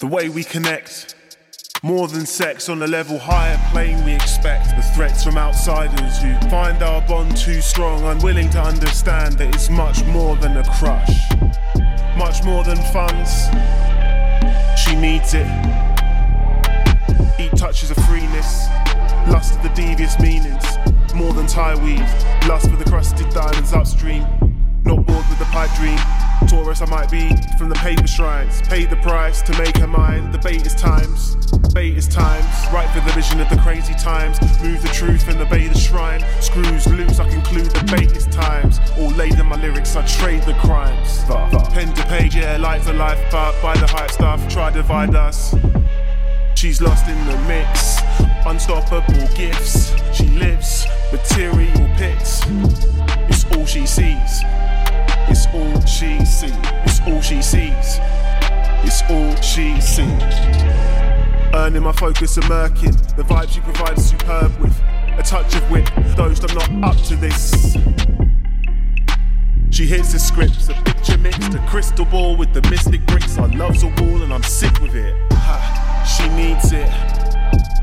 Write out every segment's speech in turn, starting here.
The way we connect. More than sex on a level higher plane we expect the threats from outsiders who find our bond too strong, unwilling to understand that it's much more than a crush, much more than funds. She needs it. Each touches of freeness, lust of the devious meanings, more than tie weave, lust for the crusted diamonds upstream. Not bored with the pipe dream. Taurus I might be from the paper shrines. Paid the price to make her mine. The bait is times. Bait is times. Right for the vision of the crazy times. Move the truth and obey the shrine. Screws loose, I conclude the bait is times. All laid in my lyrics, I trade the crimes. Pen to page, yeah, life for life, but by the hype stuff, try to divide us. She's lost in the mix. Unstoppable gifts. It's all she sees. It's all she sees. It's all she sees. Earning my focus and murking. The vibes you provide are superb with a touch of wit. Those I'm not up to this. She hits the scripts, a picture mixed, a crystal ball with the mystic bricks. Our love's a wall and I'm sick with it. Ha, she needs it.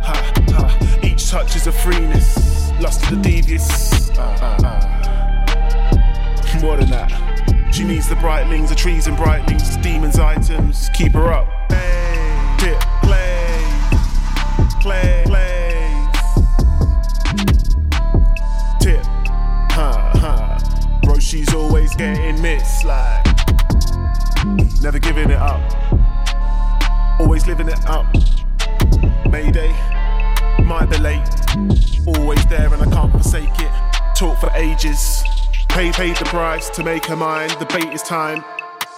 Ha, ha. Each touch is a freeness, lust for the devious. Ah, ah, ah. More than that. She needs the brightlings, the trees and brightlings, demons, items. Keep her up. Play, tip, play, play, play. Tip, ha. Bro, she's always getting missed, like. Never giving it up. Always living it up. Mayday, might be late. Always there and I can't forsake it. Talk for ages. Paid, paid the price to make her mine. The bait is time.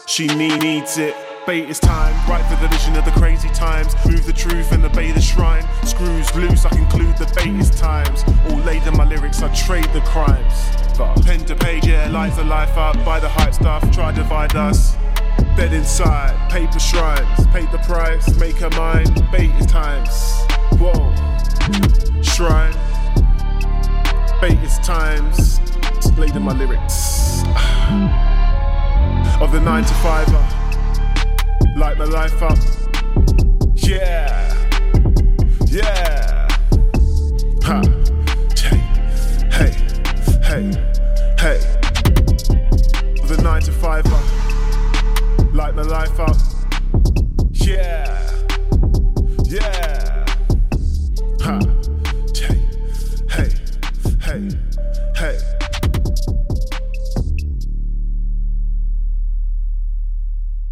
She need, needs it. Bait is time. Right for the vision of the crazy times. Move the truth and obey the shrine. Screws loose, I conclude the bait is times. All laid in my lyrics, I trade the crimes. But Pen to page, yeah, lights the life up. Buy the hype stuff, try divide us. Dead inside, paper shrines. Paid the price, make her mine. Bait is times. Whoa. Shrine. Bait is times. Laid in my lyrics. Of the 9 to 5 Light my life up. Yeah. Yeah. Ha. Hey. Hey. Hey. Hey. Of the 9 to 5 Light my life up. Yeah.